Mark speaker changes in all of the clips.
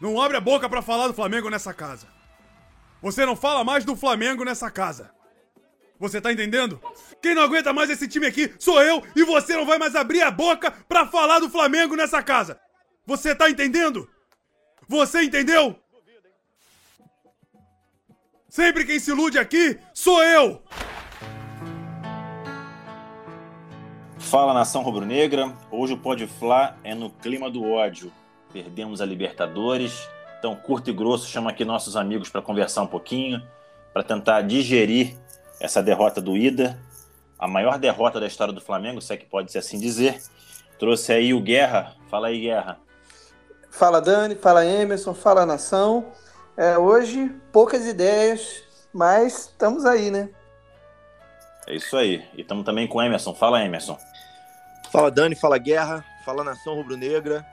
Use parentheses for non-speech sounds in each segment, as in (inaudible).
Speaker 1: Não abre a boca para falar do Flamengo nessa casa. Você não fala mais do Flamengo nessa casa. Você tá entendendo? Quem não aguenta mais esse time aqui sou eu e você não vai mais abrir a boca pra falar do Flamengo nessa casa. Você tá entendendo? Você entendeu? Sempre quem se ilude aqui sou eu!
Speaker 2: Fala nação rubro-negra, hoje o Pode Flá é no clima do ódio. Perdemos a Libertadores, então curto e grosso chama aqui nossos amigos para conversar um pouquinho, para tentar digerir essa derrota do Ida, a maior derrota da história do Flamengo, se é que pode ser assim dizer. Trouxe aí o Guerra, fala aí Guerra.
Speaker 3: Fala Dani, fala Emerson, fala nação. É, hoje, poucas ideias, mas estamos aí, né?
Speaker 2: É isso aí. E estamos também com o Emerson. Fala, Emerson.
Speaker 4: Fala, Dani. Fala, Guerra. Fala, Nação Rubro-Negra.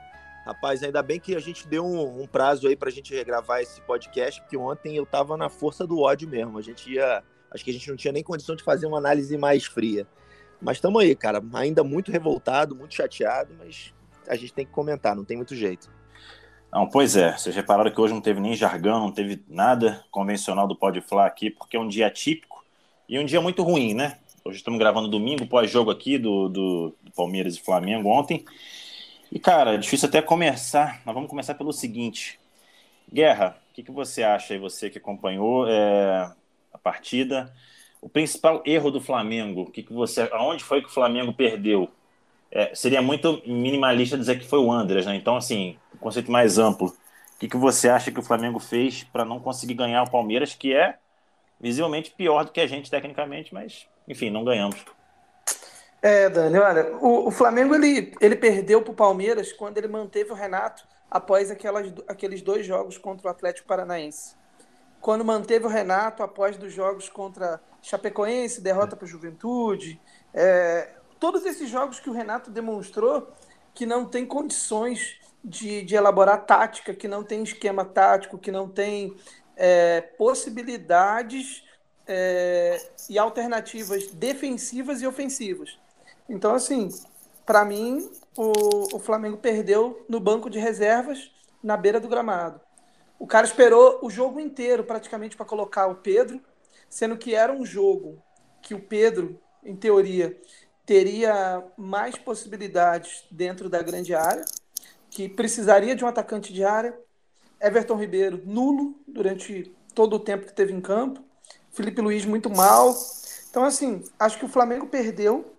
Speaker 4: Rapaz, ainda bem que a gente deu um, um prazo aí para a gente regravar esse podcast, porque ontem eu tava na força do ódio mesmo. A gente ia. Acho que a gente não tinha nem condição de fazer uma análise mais fria. Mas estamos aí, cara. Ainda muito revoltado, muito chateado, mas a gente tem que comentar, não tem muito jeito.
Speaker 2: Não, pois é, vocês repararam que hoje não teve nem jargão, não teve nada convencional do Pode aqui, porque é um dia típico e um dia muito ruim, né? Hoje estamos gravando domingo, pós-jogo aqui do, do, Palmeiras e Flamengo ontem. E, cara, é difícil até começar. Mas vamos começar pelo seguinte. Guerra, o que, que você acha aí, você que acompanhou é, a partida? O principal erro do Flamengo, que, que você, aonde foi que o Flamengo perdeu? É, seria muito minimalista dizer que foi o Andrés, né? Então, assim, um conceito mais amplo. O que, que você acha que o Flamengo fez para não conseguir ganhar o Palmeiras, que é visivelmente pior do que a gente tecnicamente, mas, enfim, não ganhamos.
Speaker 3: É, Dani, olha, o, o Flamengo ele, ele perdeu para o Palmeiras quando ele manteve o Renato após aquelas, aqueles dois jogos contra o Atlético Paranaense. Quando manteve o Renato após dos jogos contra Chapecoense, derrota para o Juventude, é, todos esses jogos que o Renato demonstrou que não tem condições de, de elaborar tática, que não tem esquema tático, que não tem é, possibilidades é, e alternativas defensivas e ofensivas. Então, assim, para mim, o, o Flamengo perdeu no banco de reservas na beira do gramado. O cara esperou o jogo inteiro praticamente para colocar o Pedro, sendo que era um jogo que o Pedro, em teoria, teria mais possibilidades dentro da grande área, que precisaria de um atacante de área. Everton Ribeiro, nulo durante todo o tempo que teve em campo. Felipe Luiz, muito mal. Então, assim, acho que o Flamengo perdeu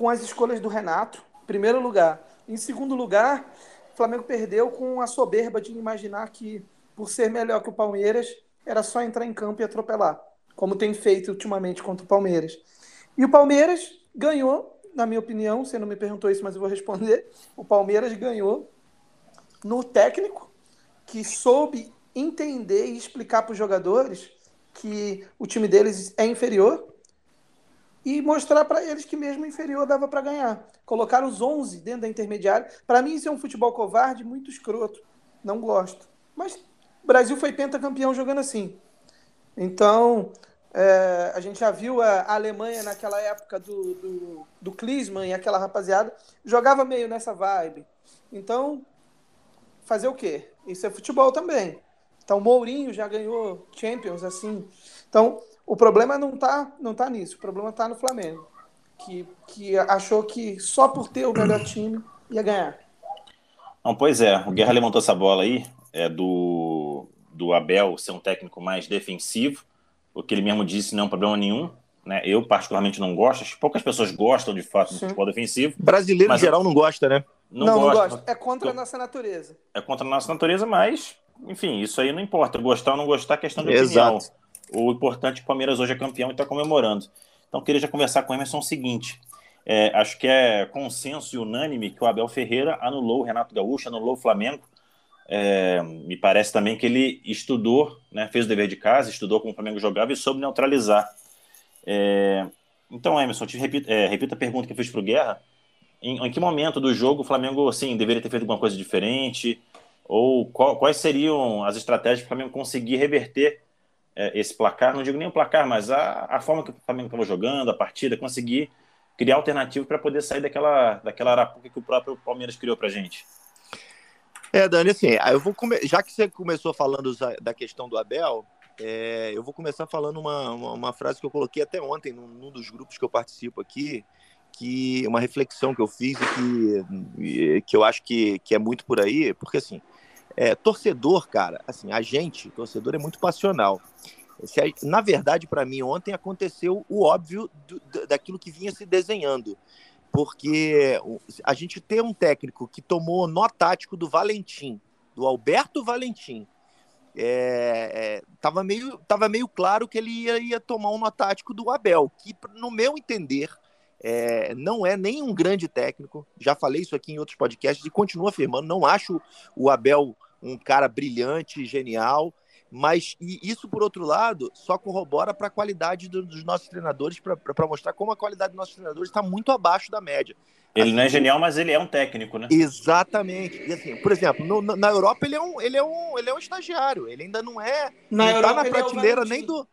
Speaker 3: com as escolhas do Renato, em primeiro lugar. Em segundo lugar, o Flamengo perdeu com a soberba de imaginar que, por ser melhor que o Palmeiras, era só entrar em campo e atropelar, como tem feito ultimamente contra o Palmeiras. E o Palmeiras ganhou, na minha opinião, você não me perguntou isso, mas eu vou responder. O Palmeiras ganhou no técnico que soube entender e explicar para os jogadores que o time deles é inferior e mostrar para eles que mesmo inferior dava para ganhar. Colocar os 11 dentro da intermediária. Para mim isso é um futebol covarde muito escroto. Não gosto. Mas o Brasil foi pentacampeão jogando assim. Então, é, a gente já viu a, Alemanha naquela época do, do, do Klinsmann e aquela rapaziada, jogava meio nessa vibe. Então, fazer o quê? Isso é futebol também. Então, Mourinho já ganhou Champions, assim. Então, o problema não tá, não tá nisso. O problema tá no Flamengo, que, que achou que só por ter o melhor time ia ganhar.
Speaker 2: Não, pois é. O Guerra levantou essa bola aí, é do, do Abel ser um técnico mais defensivo o que ele mesmo disse não é um problema nenhum. Né? Eu, particularmente, não gosto. Acho que poucas pessoas gostam, de fato, do Sim. futebol defensivo.
Speaker 4: Brasileiro, em geral, não gosta, né?
Speaker 3: Não, não, gosta. não gosta. É contra a nossa natureza.
Speaker 2: É contra a nossa natureza, mas, enfim, isso aí não importa. Gostar ou não gostar é questão de opinião. O importante é que o Palmeiras hoje é campeão e está comemorando. Então, queria já conversar com o Emerson o seguinte. É, acho que é consenso e unânime que o Abel Ferreira anulou o Renato Gaúcho, anulou o Flamengo é, me parece também que ele estudou, né, fez o dever de casa, estudou como o Flamengo jogava e soube neutralizar. É, então, Emerson, te repita, é, repita a pergunta que eu fiz para o Guerra. Em, em, que momento do jogo o Flamengo assim, deveria ter feito alguma coisa diferente? Ou qual, quais seriam as estratégias para o Flamengo conseguir reverter esse placar? Não digo nem o placar, mas a, a forma que o Flamengo estava jogando, a partida, conseguir criar alternativa para poder sair daquela, daquela arapuca que o próprio Palmeiras criou para gente.
Speaker 4: É, Dani, assim, eu vou come... já que você começou falando da questão do Abel, é, eu vou começar falando uma, uma, uma, frase que eu coloquei até ontem num, num, dos grupos que eu participo aqui, que uma reflexão que eu fiz e que, que eu acho que, que é muito por aí, porque assim, é, torcedor, cara, assim, a gente, torcedor, é muito passional. Na verdade, para mim, ontem aconteceu o óbvio do, daquilo que vinha se desenhando. Porque a gente tem um técnico que tomou nó tático do Valentim, do Alberto Valentim. É, é, tava, meio, tava meio claro que ele ia, ia tomar um nó tático do Abel, que, no meu entender, é, não é nem um grande técnico. Já falei isso aqui em outros podcasts e continuo afirmando. Não acho o Abel um cara brilhante, genial. Mas isso, por outro lado, só corrobora para a qualidade do, dos nossos treinadores, para mostrar como a qualidade dos nossos treinadores está muito abaixo da média.
Speaker 2: Ele assim, não é genial, mas ele é um técnico, né?
Speaker 4: Exatamente. E assim, por exemplo, no, na Europa ele é, um, ele, é um, ele é um estagiário. Ele ainda não é.
Speaker 3: Na
Speaker 4: não
Speaker 3: Europa,
Speaker 4: tá na prateleira é nem do.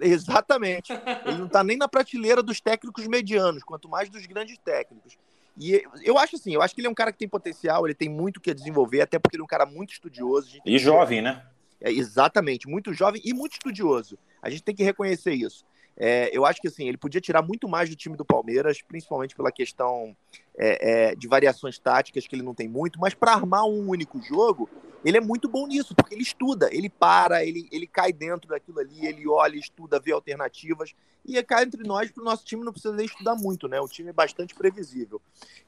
Speaker 4: Exatamente. ele não está nem na prateleira dos técnicos medianos, quanto mais dos grandes técnicos. E eu acho assim, eu acho que ele é um cara que tem potencial, ele tem muito que desenvolver, até porque ele é um cara muito estudioso.
Speaker 2: E jovem, né?
Speaker 4: É, exatamente, muito jovem e muito estudioso. A gente tem que reconhecer isso. É, eu acho que assim, ele podia tirar muito mais do time do Palmeiras, principalmente pela questão é, é, de variações táticas, que ele não tem muito, mas para armar um único jogo, ele é muito bom nisso, porque ele estuda, ele para, ele, ele cai dentro daquilo ali, ele olha, estuda, vê alternativas, e cai entre nós, para o nosso time não precisa nem estudar muito, né? O time é bastante previsível.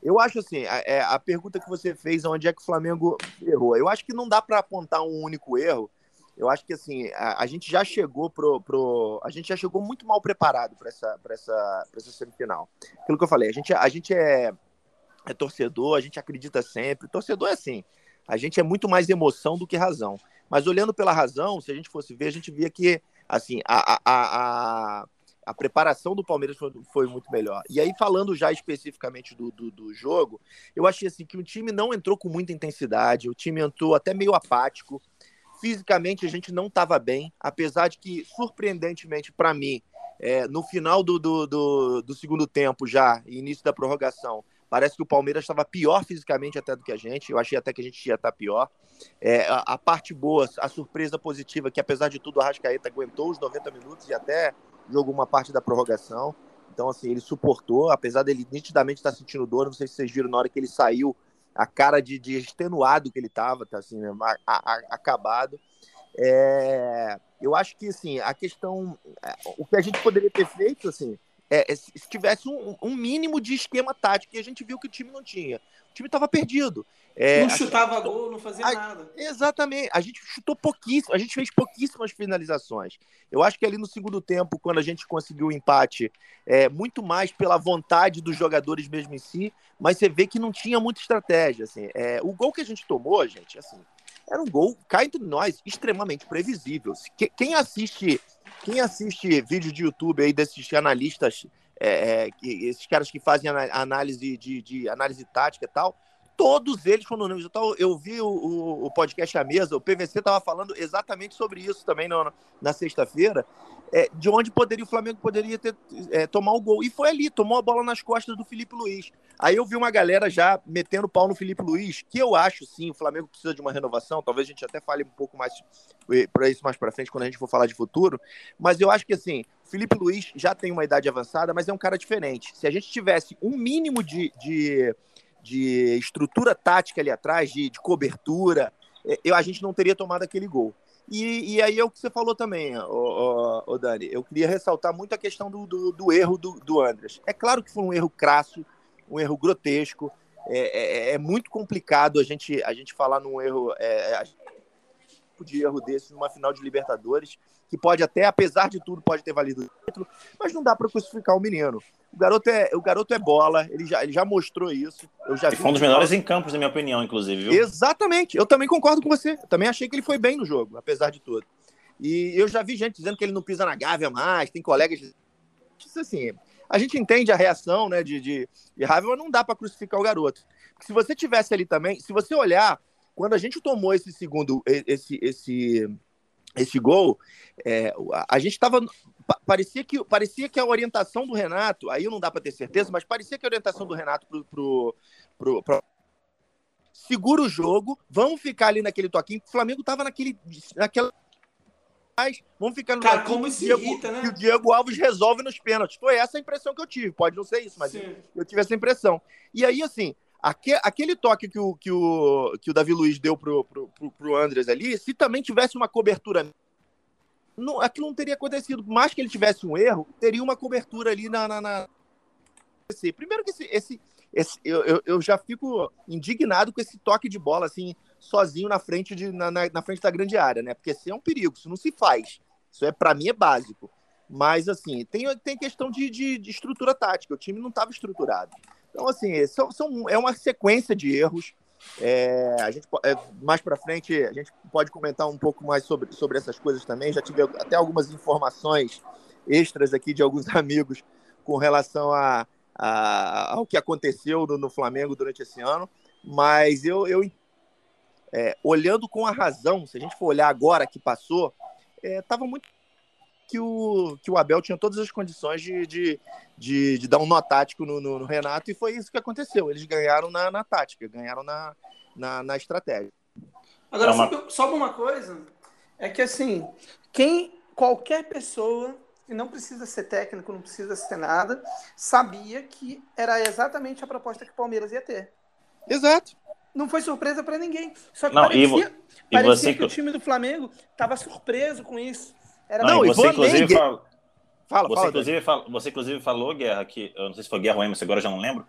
Speaker 4: Eu acho assim, a, é, a pergunta que você fez, onde é que o Flamengo errou? Eu acho que não dá para apontar um único erro, eu acho que assim, a, a, gente já chegou pro, pro. A gente já chegou muito mal preparado para essa, essa, essa semifinal. Aquilo que eu falei, a gente, a gente é, é torcedor, a gente acredita sempre. Torcedor é assim, a gente é muito mais emoção do que razão. Mas olhando pela razão, se a gente fosse ver, a gente via que assim, a, a, a, a preparação do Palmeiras foi, foi, muito melhor. E aí, falando já especificamente do, do, do, jogo, eu achei assim que o time não entrou com muita intensidade, o time entrou até meio apático. Fisicamente a gente não estava bem, apesar de que, surpreendentemente para mim, é, no final do, do, do, do, segundo tempo já, início da prorrogação, parece que o Palmeiras estava pior fisicamente até do que a gente. Eu achei até que a gente ia estar tá pior. É, a, a, parte boa, a surpresa positiva, que apesar de tudo, o Arrascaeta aguentou os 90 minutos e até jogou uma parte da prorrogação. Então, assim, ele suportou, apesar dele nitidamente estar sentindo dor. Não sei se vocês viram na hora que ele saiu, a cara de, de extenuado que ele estava, tá assim, a, a, acabado. É, eu acho que assim, a questão, é, o que a gente poderia ter feito, assim, é, é, se tivesse um, um, mínimo de esquema tático, e a gente viu que o time não tinha. O time estava perdido.
Speaker 3: É, não chutava gente, gol, não fazia a, nada.
Speaker 4: Exatamente. A gente chutou pouquíssimo, a gente fez pouquíssimas finalizações. Eu acho que ali no segundo tempo, quando a gente conseguiu o empate, é muito mais pela vontade dos jogadores mesmo em si, mas você vê que não tinha muita estratégia. Assim. É, o gol que a gente tomou, gente, assim, era um gol, cá entre nós, extremamente previsível. Quem assiste quem assiste vídeo de YouTube aí desses analistas, é, é, esses caras que fazem análise de, de, análise tática e tal, todos eles, quando eu, eu vi o, o, podcast à mesa, o PVC estava falando exatamente sobre isso também no, na sexta-feira, é, de onde poderia o Flamengo poderia ter, é, tomar o gol. E foi ali, tomou a bola nas costas do Felipe Luiz. Aí eu vi uma galera já metendo pau no Felipe Luiz, que eu acho sim, o Flamengo precisa de uma renovação. Talvez a gente até fale um pouco mais eh, para isso mais para frente quando a gente for falar de futuro. Mas eu acho que assim, o Felipe Luiz já tem uma idade avançada, mas é um cara diferente. Se a gente tivesse um mínimo de, de, de estrutura tática ali atrás, de, de cobertura, eh, eu, a gente não teria tomado aquele gol. E, e aí é o que você falou também, o, o, Dani. Eu queria ressaltar muito a questão do, do, do erro do, do Andras. É claro que foi um erro crasso, um erro grotesco. É, é, é muito complicado a gente, a gente falar num erro. É, é de erro desse numa final de Libertadores, que pode até, apesar de tudo, pode ter valido o título, mas não dá para crucificar o menino. O garoto é, o garoto é bola, ele já, ele já mostrou isso. Eu já
Speaker 2: e foi um dos melhores em campos, na minha opinião, inclusive. Viu?
Speaker 4: Exatamente. Eu também concordo com você. Eu também achei que ele foi bem no jogo, apesar de tudo. E eu já vi gente dizendo que ele não pisa na gávea mais, tem colegas. Isso assim, a gente entende a reação né, de, de, de raiva, mas não dá para crucificar o garoto. Porque se você tivesse ali também, se você olhar, quando a gente tomou esse segundo, esse, esse, esse gol, é, a, gente estava parecia que, parecia que a orientação do Renato, aí não dá para ter certeza, mas parecia que a orientação do Renato pro, pro, pro, pro segura o jogo, vamos ficar ali naquele toquinho. O Flamengo tava naquele, naquela vamos ficar no
Speaker 3: Cara, como se
Speaker 4: Diego,
Speaker 3: irrita, né?
Speaker 4: o Diego Alves resolve nos pênaltis. Foi essa a impressão que eu tive. Pode não ser isso, mas eu, eu, tive essa impressão. E aí, assim, aquele, aquele toque que o, que, o, que o Davi Luiz deu pro, pro, pro, pro Andres ali, se também tivesse uma cobertura. Não, aquilo não teria acontecido. Por mais que ele tivesse um erro, teria uma cobertura ali na. na, na... Primeiro que esse, esse, esse eu, eu, eu já fico indignado com esse toque de bola, assim, sozinho na frente, de, na, na, na frente da grande área, né? Porque isso é um perigo, isso não se faz. Isso é, para mim, é básico. Mas, assim, tem, tem questão de, de, de estrutura tática. O time não estava estruturado. Então, assim, são, são, é uma sequência de erros. É, a gente, é, mais para frente, a gente pode comentar um pouco mais sobre, sobre essas coisas também. Já tive até algumas informações extras aqui de alguns (laughs) amigos com relação a, a ao que aconteceu no, no, Flamengo durante esse ano. Mas eu, eu é, olhando com a razão, se a gente for olhar agora que passou, estava é, muito que o, que o Abel tinha todas as condições de, de, de, de dar um nó tático no, no, no, Renato, e foi isso que aconteceu. Eles ganharam na, na tática, ganharam na, na, na estratégia.
Speaker 3: Agora, é uma... só uma coisa, é que assim, quem, qualquer pessoa, e não precisa ser técnico, não precisa ser nada, sabia que era exatamente a proposta que o Palmeiras ia ter.
Speaker 4: Exato
Speaker 3: não foi surpresa para ninguém. Só que não, parecia, e, parecia você... que o time do Flamengo estava surpreso com isso.
Speaker 2: Era não, você inclusive fala, fala, você, fala, inclusive, fala, você inclusive falou, Guerra, que eu não sei se foi Guerra ou Emerson, agora já não lembro,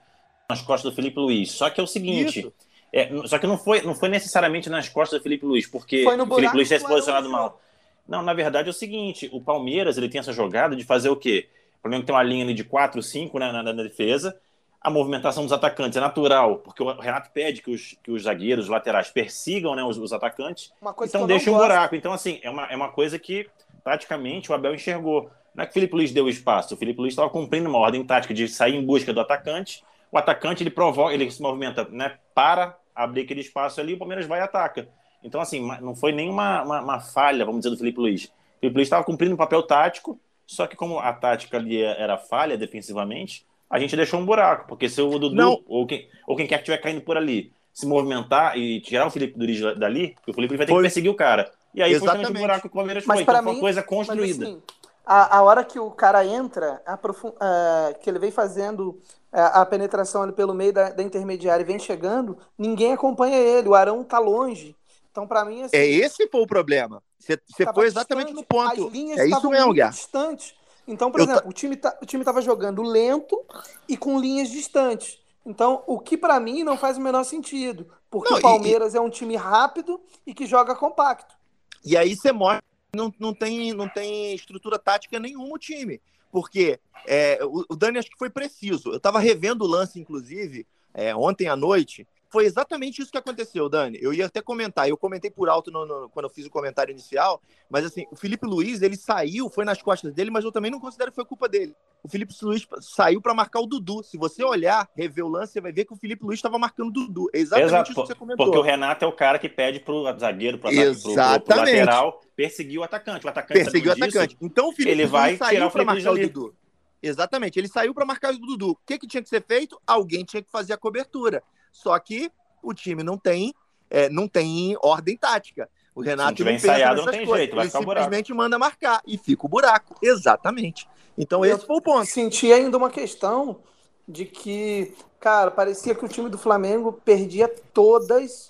Speaker 2: nas costas do Felipe Luiz. Só que é o seguinte, é, só que não foi, não foi necessariamente nas costas do Felipe Luiz, porque o Felipe Luiz tinha se posicionado mal. Não, na verdade é o seguinte, o Palmeiras ele tem essa jogada de fazer o quê? O Flamengo tem uma linha ali de 4, 5 né, na, na, defesa, a movimentação dos atacantes é natural, porque o Renato pede que os, que os zagueiros, os laterais, persigam né, os, os atacantes, então deixa um buraco. Então, assim, é uma, é uma coisa que praticamente o Abel enxergou. Não é que o Felipe Luiz deu espaço, o Felipe Luiz estava cumprindo uma ordem tática de sair em busca do atacante, o atacante ele provoca, ele se movimenta né, para abrir aquele espaço ali, o Palmeiras vai e ataca. Então, assim, não foi nenhuma uma, uma falha, vamos dizer, do Felipe Luiz. O Felipe Luiz estava cumprindo um papel tático, só que como a tática ali era falha defensivamente, a gente deixou um buraco, porque se o Dudu ou quem, ou quem quer que estiver caindo por ali se movimentar e tirar o Felipe Duriz dali, o Felipe vai ter foi. que perseguir o cara. E aí Exatamente. foi o buraco que o Palmeiras mas foi. Então, mim, foi uma coisa construída. Assim,
Speaker 3: a, a hora que o cara entra, uh, que ele vem fazendo uh, a penetração ali pelo meio da, da intermediária e vem chegando, ninguém acompanha ele. O Arão tá longe. Então, para mim, assim,
Speaker 4: é esse foi o problema. Você foi exatamente distante, no ponto. As linhas é isso mesmo, Guerra.
Speaker 3: distantes. Então, por eu exemplo, o time tá, o time estava jogando lento e com linhas distantes. Então, o que para mim não faz o menor sentido, porque não, o Palmeiras e, é um time rápido e que joga compacto.
Speaker 4: E aí você mostra que não, não, tem, não tem estrutura tática nenhuma o time. Porque é, o, o Dani acho que foi preciso. Eu estava revendo o lance, inclusive, é, ontem à noite, foi exatamente isso que aconteceu, Dani. Eu ia até comentar, eu comentei por alto no, no, quando eu fiz o comentário inicial, mas assim, o Felipe Luiz, ele saiu, foi nas costas dele, mas eu também não considero que foi culpa dele. O Felipe Luiz saiu para marcar o Dudu. Se você olhar, rever o lance, você vai ver que o Felipe Luiz estava marcando o Dudu. É exatamente Exato, isso que você comentou.
Speaker 2: Porque o Renato é o cara que pede pro zagueiro, pro, ataque, pro, pro, pro lateral, perseguir o atacante. O atacante
Speaker 4: perseguir o atacante. Disso,
Speaker 2: então o Felipe ele Luiz vai saiu para marcar o Dudu.
Speaker 4: Exatamente, ele saiu para marcar o Dudu. O que, que tinha que ser feito? Alguém tinha que fazer a cobertura. Só que o time não tem, é, não tem ordem tática. O Renato
Speaker 2: Se não ensaiado, não tem coisas. jeito, vai
Speaker 4: ele simplesmente buraco. manda marcar e fica o buraco. Exatamente. Então Eu esse foi o ponto.
Speaker 3: Senti ainda uma questão de que, cara, parecia que o time do Flamengo perdia todas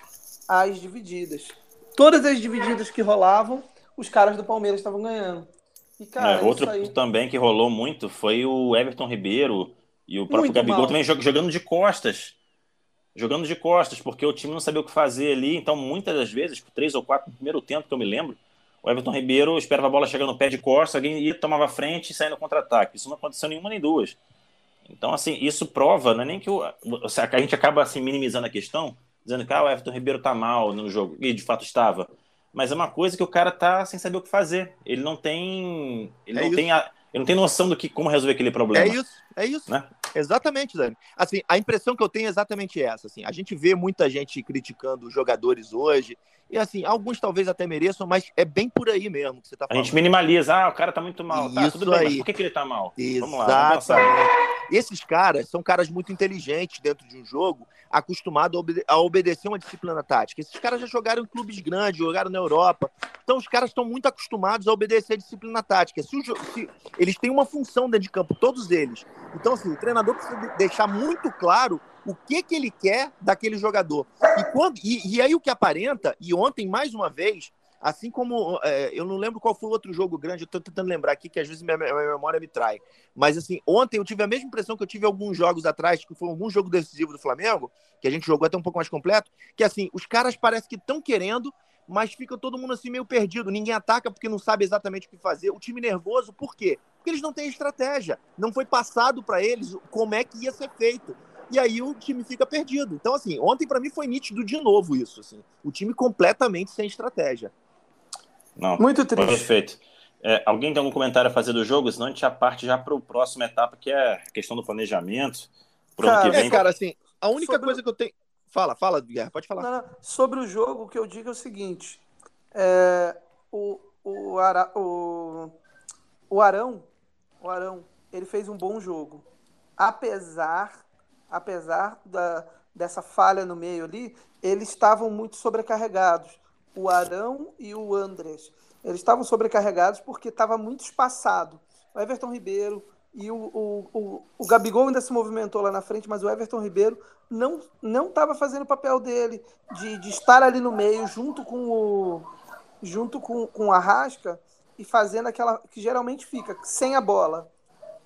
Speaker 3: as divididas. Todas as divididas que rolavam, os caras do Palmeiras estavam ganhando.
Speaker 2: E, cara, é, outro aí... também que rolou muito foi o Everton Ribeiro e o próprio muito Gabigol mal. também jogando de costas jogando de costas, porque o time não sabia o que fazer ali. Então, muitas das vezes, três ou quatro no primeiro tempo que eu me lembro, o Everton Ribeiro esperava a bola chegar no pé de costas, alguém ia, tomava frente e saia no contra-ataque. Isso não aconteceu nenhuma nem duas. Então, assim, isso prova, não é nem que o, a gente acaba assim, minimizando a questão, dizendo que ah, o Everton Ribeiro tá mal no jogo, e de fato estava. Mas é uma coisa que o cara tá sem saber o que fazer. Ele não tem. Ele, é não, tem a, ele não tem noção do que como resolver aquele problema.
Speaker 4: É isso, é isso. Né? Exatamente, Dani. Assim, a impressão que eu tenho é exatamente essa. Assim, a gente vê muita gente criticando os jogadores hoje. E assim, alguns talvez até mereçam, mas é bem por aí mesmo que você tá
Speaker 2: falando. A gente minimaliza, ah, o cara tá muito mal. Tá,
Speaker 4: Isso tudo bem, aí. mas
Speaker 2: por que, que ele tá mal?
Speaker 4: Exatamente. Vamos lá, vamos Esses caras são caras muito inteligentes dentro de um jogo, acostumados a, obede a obedecer uma disciplina tática. Esses caras já jogaram em clubes grandes, jogaram na Europa. Então os caras estão muito acostumados a obedecer a disciplina tática. Se, se eles têm uma função dentro de campo, todos eles. Então, assim, o treinador precisa deixar muito claro o que, que ele quer daquele jogador. E, quando, e, e aí o que aparenta, e ontem, mais uma vez, assim como é, eu não lembro qual foi o outro jogo grande, eu tô tentando lembrar aqui, que às vezes minha, minha, memória me trai. Mas assim, ontem eu tive a mesma impressão que eu tive alguns jogos atrás, que foi algum jogo decisivo do Flamengo, que a gente jogou até um pouco mais completo, que assim, os caras parecem que estão querendo, mas fica todo mundo assim meio perdido. Ninguém ataca porque não sabe exatamente o que fazer. O time nervoso, por quê? Porque eles não têm estratégia. Não foi passado para eles como é que ia ser feito e aí o time fica perdido. Então, assim, ontem para mim foi nítido de novo isso, assim, o time completamente sem estratégia.
Speaker 2: Não, Muito triste. Perfeito. É, alguém tem algum comentário a fazer do jogo? Senão a gente já parte já para a próxima etapa, que é a questão do planejamento.
Speaker 4: Cara, vem... é, cara, assim, a única sobre... coisa que eu tenho. Fala, fala, Guerra, pode falar. Não, não.
Speaker 3: Sobre o jogo, o que eu digo é o seguinte: é, o, o, Ara, o, o Arão, o Arão, ele fez um bom jogo. Apesar apesar da, dessa falha no meio ali, eles estavam muito sobrecarregados. O Arão e o Andrés. Eles estavam sobrecarregados porque estava muito espaçado. O Everton Ribeiro e o, o, o, o Gabigol ainda se movimentou lá na frente, mas o Everton Ribeiro não não estava fazendo o papel dele de, de estar ali no meio junto com o junto com, com a Rasca e fazendo aquela que geralmente fica sem a bola.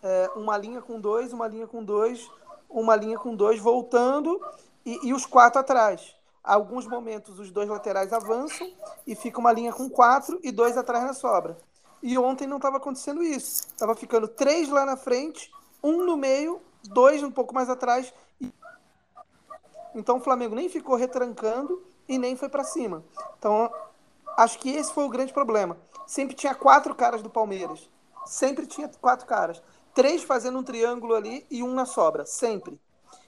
Speaker 3: É, uma linha com dois, uma linha com dois, uma linha com dois voltando e, e os quatro atrás. Alguns momentos os dois laterais avançam e fica uma linha com quatro e dois atrás na sobra. E ontem não estava acontecendo isso. Estava ficando três lá na frente, um no meio, dois um pouco mais atrás. Então o Flamengo nem ficou retrancando e nem foi para cima. Então acho que esse foi o grande problema. Sempre tinha quatro caras do Palmeiras. Sempre tinha quatro caras três fazendo um triângulo ali e um na sobra, sempre.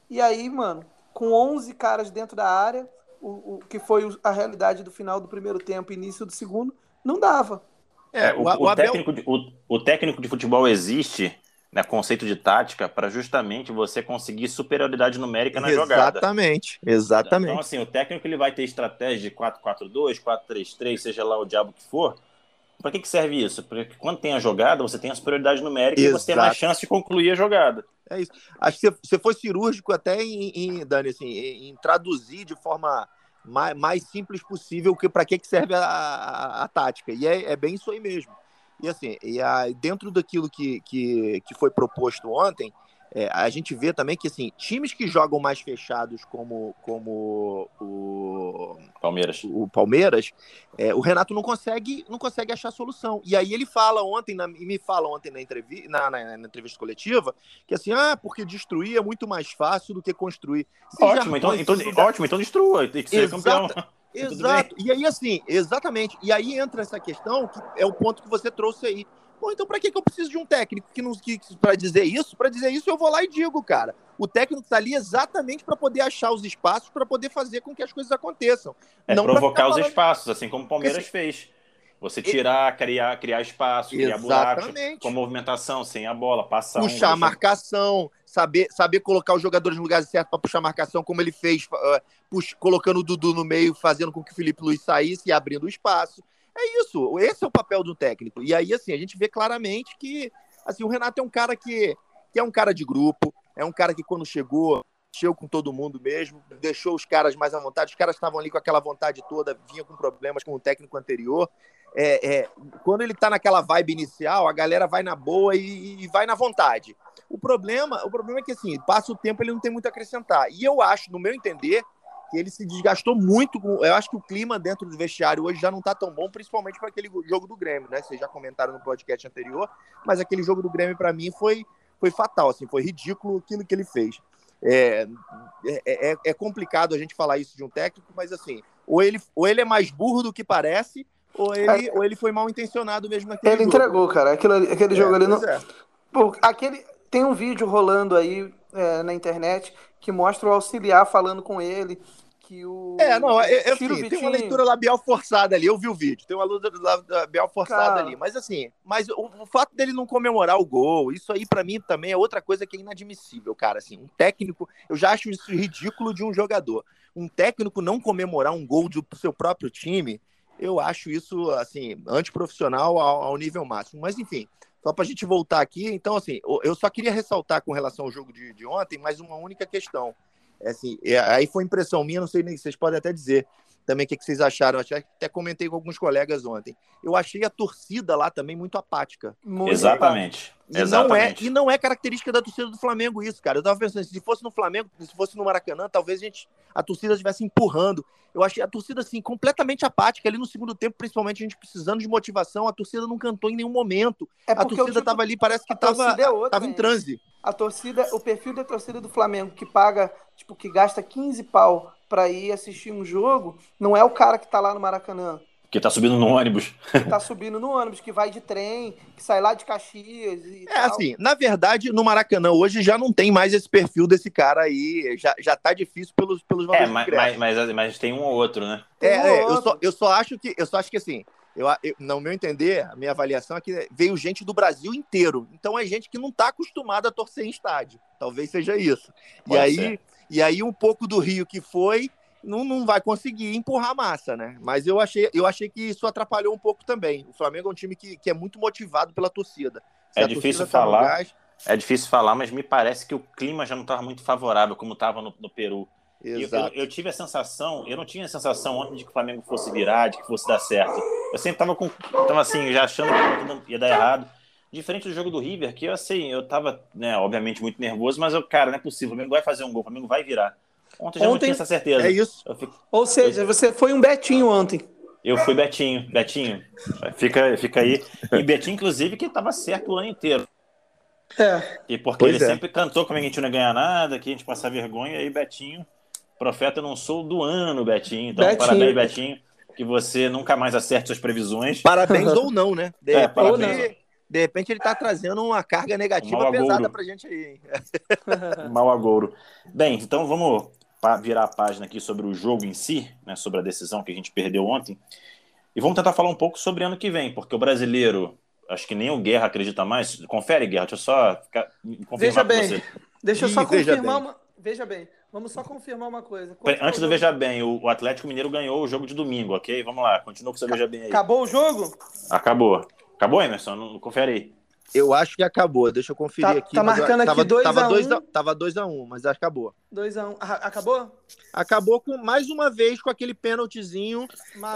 Speaker 3: E aí, mano, com 11 caras dentro da área, o, o que foi a realidade do final do primeiro tempo, início do segundo, não dava.
Speaker 2: É, o, o, o técnico, de, o, o, técnico de futebol existe, né, conceito de tática, para justamente você conseguir superioridade numérica na
Speaker 4: exatamente,
Speaker 2: jogada.
Speaker 4: Exatamente, exatamente.
Speaker 2: Então, assim, o técnico ele vai ter estratégia de 4-4-2, 4-3-3, seja lá o diabo que for, para que, que serve isso? Porque quando tem a jogada, você tem a superioridade numérica Exato. e você tem mais chance de concluir a jogada.
Speaker 4: É isso. Acho que você foi cirúrgico até em, em Dani, assim, em, traduzir de forma mais, mais simples possível que para que, que serve a, a, a tática. E é, é, bem isso aí mesmo. E assim, e a, dentro daquilo que, que, que foi proposto ontem, é, a gente vê também que assim, times que jogam mais fechados como, como o
Speaker 2: Palmeiras,
Speaker 4: o Palmeiras é, o Renato não consegue, não consegue achar solução. E aí ele fala ontem, na, me fala ontem na, entrevi na, na, na, entrevista coletiva, que assim, ah, porque destruir é muito mais fácil do que construir.
Speaker 2: Você ótimo, então, então, ótimo, então destrua, tem que ser Exato. campeão.
Speaker 4: Exato. E aí, assim, exatamente. E aí entra essa questão, que é o ponto que você trouxe aí. Pô, então para que, que eu preciso de um técnico que não que, para dizer isso? Para dizer isso eu vou lá e digo, cara. O técnico está ali exatamente para poder achar os espaços, para poder fazer com que as coisas aconteçam.
Speaker 2: É não provocar os falando... espaços, assim como o Palmeiras Porque, fez. Você tirar, criar, criar espaço, criar buracos, com movimentação, sem a bola, passar.
Speaker 4: Puxar um, a marcação, saber, saber colocar os jogadores no lugar certo para puxar a marcação, como ele fez, uh, puxa, colocando o Dudu no meio, fazendo com que o Felipe Luiz saísse e abrindo o espaço. É isso, esse é o papel do técnico. E aí, assim, a gente vê claramente que assim, o Renato é um cara que, que é um cara de grupo, é um cara que quando chegou, chegou com todo mundo mesmo, deixou os caras mais à vontade, os caras estavam ali com aquela vontade toda, vinha com problemas com o técnico anterior. É, é, quando ele tá naquela vibe inicial, a galera vai na boa e, e, vai na vontade. O problema, o problema é que assim, passa o tempo, ele não tem muito a acrescentar. E eu acho, no meu entender, que ele se desgastou muito. Com, eu acho que o clima dentro do vestiário hoje já não está tão bom, principalmente para aquele jogo do Grêmio, né? Vocês já comentaram no podcast anterior, mas aquele jogo do Grêmio para mim foi, foi fatal, assim, foi ridículo aquilo que ele fez. É, é, é, é, complicado a gente falar isso de um técnico, mas assim, ou ele, ou ele é mais burro do que parece, ou ele, é. ou ele foi mal intencionado mesmo
Speaker 3: naquele Ele jogo. entregou, cara. Aquele, aquele jogo é, ali não. É. Pô, aquele, tem um vídeo rolando aí é, na internet que mostra o auxiliar falando com ele. Que o,
Speaker 4: é, não, eu, eu sim, tem uma leitura labial forçada ali. Eu vi o vídeo, tem uma leitura labial forçada Cara... ali. Mas assim, mas o, o, fato dele não comemorar o gol, isso aí para mim também é outra coisa que é inadmissível, cara. Assim, um técnico, eu já acho isso ridículo de um jogador. Um técnico não comemorar um gol do seu próprio time, eu acho isso assim antiprofissional ao, ao nível máximo. Mas enfim, só para a gente voltar aqui, então, assim, eu só queria ressaltar com relação ao jogo de, de ontem mais uma única questão. É, assim, é, aí foi impressão minha, não sei nem, vocês podem até dizer também o que, que vocês acharam. Eu até comentei com alguns colegas ontem. Eu achei a torcida lá também muito apática.
Speaker 2: Muito Exatamente.
Speaker 4: E não, é, e não é característica da torcida do Flamengo isso, cara. Eu tava pensando, se fosse no Flamengo, se fosse no Maracanã, talvez a, gente, a torcida estivesse empurrando. Eu achei a torcida, assim, completamente apática. Ali no segundo tempo, principalmente a gente precisando de motivação, a torcida não cantou em nenhum momento. É a torcida tipo, tava ali, parece que tava, é outra, tava em transe.
Speaker 3: A torcida, o perfil da torcida do Flamengo que paga, tipo, que gasta 15 pau para ir assistir um jogo, não é o cara que tá lá no Maracanã.
Speaker 2: Que tá subindo no ônibus.
Speaker 3: tá subindo no ônibus, que vai de trem, que sai lá de Caxias.
Speaker 4: é tal. assim, na verdade, no Maracanã hoje já não tem mais esse perfil desse cara aí. Já, já tá difícil pelos, pelos
Speaker 2: valores. É, mas, mas, mas, mas, tem um ou outro, né?
Speaker 4: É, um é eu, só, eu só acho que. Eu só acho que assim. Eu, eu, no meu entender, a minha avaliação é que veio gente do Brasil inteiro. Então é gente que não está acostumada a torcer em estádio. Talvez seja isso. e aí, e aí um pouco do Rio que foi não, não vai conseguir empurrar a massa, né? Mas eu achei, eu achei que isso atrapalhou um pouco também. O Flamengo é um time que, que é muito motivado pela torcida.
Speaker 2: Se é difícil tá falar. Gás... É difícil falar, mas me parece que o clima já não estava muito favorável, como estava no, no, Peru. Exato. Eu, eu, eu, tive a sensação, eu não tinha a sensação ontem de que o Flamengo fosse virar, de que fosse dar certo. Eu sempre estava com, tava assim, já achando que ia dar errado. Diferente do jogo do River, que eu assim, eu tava, né, obviamente muito nervoso, mas eu, cara, não é possível, o Flamengo vai fazer um gol, o Flamengo vai virar. Ontem já ontem, não tinha essa certeza.
Speaker 4: É isso.
Speaker 3: Fico... Ou seja, você foi um Betinho ontem.
Speaker 2: Eu fui Betinho, Betinho. Fica, fica aí. E Betinho, inclusive, que estava certo o ano inteiro. É. E porque pois ele é. sempre cantou como a gente não ia ganhar nada, que a gente passar vergonha, e aí Betinho, profeta não sou do ano, Betinho. Então, Betinho. parabéns, Betinho, que você nunca mais acerte suas previsões.
Speaker 4: Parabéns ou não, né? De, é, repente, de repente ele está trazendo uma carga negativa um pesada pra gente aí. (laughs)
Speaker 2: Mal agouro. Bem, então vamos virar a página aqui sobre o jogo em si, né, sobre a decisão que a gente perdeu ontem. E vamos tentar falar um pouco sobre ano que vem, porque o brasileiro, acho que nem o Guerra acredita mais. Confere, Guerra, deixa eu só ficar,
Speaker 3: confirmar veja bem, você. Deixa eu só Ih, confirmar veja uma. Veja bem, vamos só confirmar uma coisa.
Speaker 2: Quanto Antes do Veja Bem, o, Atlético Mineiro ganhou o jogo de domingo, ok? Vamos lá, continua com o seu Veja Bem aí.
Speaker 3: Acabou o jogo?
Speaker 2: Acabou. Acabou, Emerson? Não, confere aí.
Speaker 4: Eu acho que acabou. Deixa eu conferir
Speaker 3: tá,
Speaker 4: aqui.
Speaker 3: Tá marcando aqui 2x1. Tava 2x1, um.
Speaker 4: tava 2 a 1 mas acabou.
Speaker 3: 2x1. Um. Acabou?
Speaker 4: Acabou com mais uma vez com aquele pênaltizinho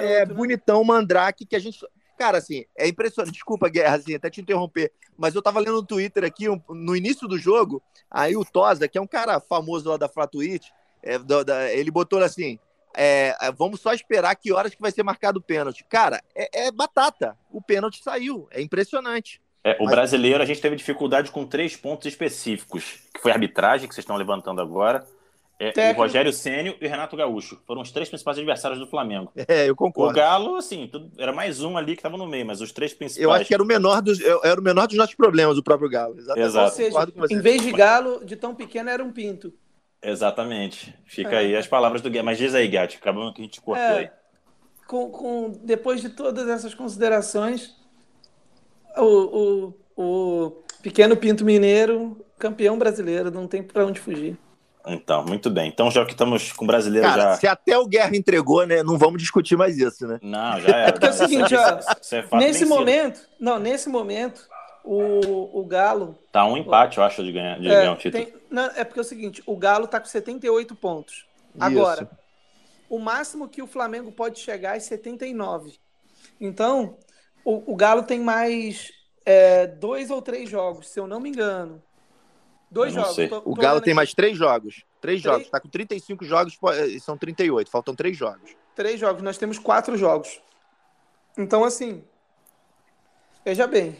Speaker 4: é, né? bonitão, mandrake, que a gente. Cara, assim, é impressionante. Desculpa, Guerra, assim, até te interromper. Mas eu tava lendo no Twitter aqui, um, no início do jogo, aí o Tosa, que é um cara famoso lá da Flatuit, é, ele botou assim: é, vamos só esperar que horas que vai ser marcado o pênalti. Cara, é, é batata. O pênalti saiu. É impressionante.
Speaker 2: É, o Mas... brasileiro, a gente teve dificuldade com três pontos específicos, que foi a arbitragem, que vocês estão levantando agora, é, o Rogério Cênio e o Renato Gaúcho. Foram os três principais adversários do Flamengo. (laughs)
Speaker 4: É, eu concordo.
Speaker 2: O Galo, assim, tudo, era mais um ali que estava no meio, mas os três principais.
Speaker 4: Eu acho que era o menor dos, era o menor dos nossos problemas, o próprio Galo.
Speaker 3: Exatamente. Exato. Ou seja, em vez de Galo, de tão pequeno, era um pinto.
Speaker 2: Exatamente. Fica é. aí as palavras do Guedes. Mas diz aí, Gatti, acabando que a gente cortou é, aí.
Speaker 3: Com, com, depois de todas essas considerações, o, o o pequeno Pinto Mineiro, campeão brasileiro, não tem para onde fugir.
Speaker 2: Então, muito bem. Então, já que estamos com brasileiro Cara, já.
Speaker 4: Se até o Guerra entregou, né? Não vamos discutir mais isso, né?
Speaker 2: Não, já é. É
Speaker 3: porque é o seguinte, ó. É nesse momento, não, nesse momento, o, o Galo.
Speaker 2: Tá um empate, eu acho, de ganhar, de é, ganhar um título. Tem,
Speaker 3: não, é porque é o seguinte, o Galo tá com 78 pontos. Agora, isso. o máximo que o Flamengo pode chegar é 79. Então, o, o Galo tem mais é, dois ou três jogos, se eu não me engano. Dois jogos.
Speaker 4: Tô, o Galo tem mais três jogos. Três, três... jogos. Está com 35 jogos, eh, são 38. Faltam três jogos.
Speaker 3: Três jogos. Nós temos quatro jogos. Então, assim. Veja bem.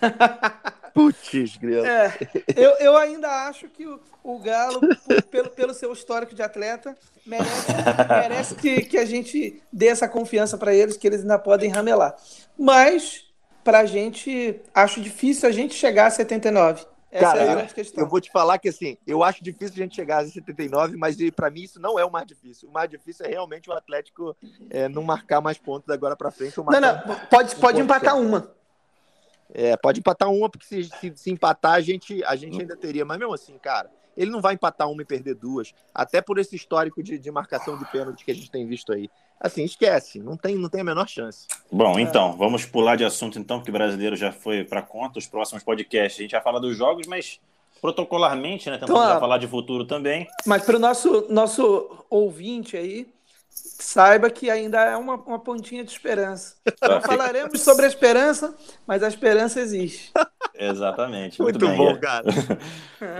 Speaker 3: (laughs)
Speaker 4: Putz, grilo.
Speaker 3: É, eu, eu ainda acho que o, o Galo, por, pelo, pelo seu histórico de atleta, merece, merece que, que a gente dê essa confiança para eles, que eles ainda podem ramelar. Mas para a gente, acho difícil a gente chegar a 79. Essa
Speaker 4: Cara,
Speaker 3: é a
Speaker 4: eu,
Speaker 3: grande questão.
Speaker 4: eu vou te falar que assim, eu acho difícil a gente chegar a 79, mas para mim isso não é o mais difícil. O mais difícil é realmente o Atlético é, não marcar mais pontos agora para frente.
Speaker 3: Não, não, pode,
Speaker 4: um
Speaker 3: pode empatar
Speaker 4: certo.
Speaker 3: uma.
Speaker 4: É, pode empatar uma, porque se, se, se empatar, a gente, a gente ainda teria. Mas mesmo assim, cara, ele não vai empatar uma e perder duas. Até por esse histórico de, de marcação de pênalti que a gente tem visto aí. Assim, esquece. Não tem, não tem a menor chance.
Speaker 2: Bom, então, vamos pular de assunto então, porque o brasileiro já foi para conta. Os próximos podcasts a gente vai falar dos jogos, mas protocolarmente, né? Tentando
Speaker 3: Então,
Speaker 2: falar de futuro também.
Speaker 3: Mas para o nosso, nosso ouvinte aí, saiba que ainda é uma, uma pontinha de esperança. (laughs) Não falaremos sobre a esperança, mas a esperança existe. (laughs)
Speaker 2: Exatamente.
Speaker 4: Muito,
Speaker 2: Muito, bem.
Speaker 4: bom,
Speaker 2: é.
Speaker 4: cara. (laughs)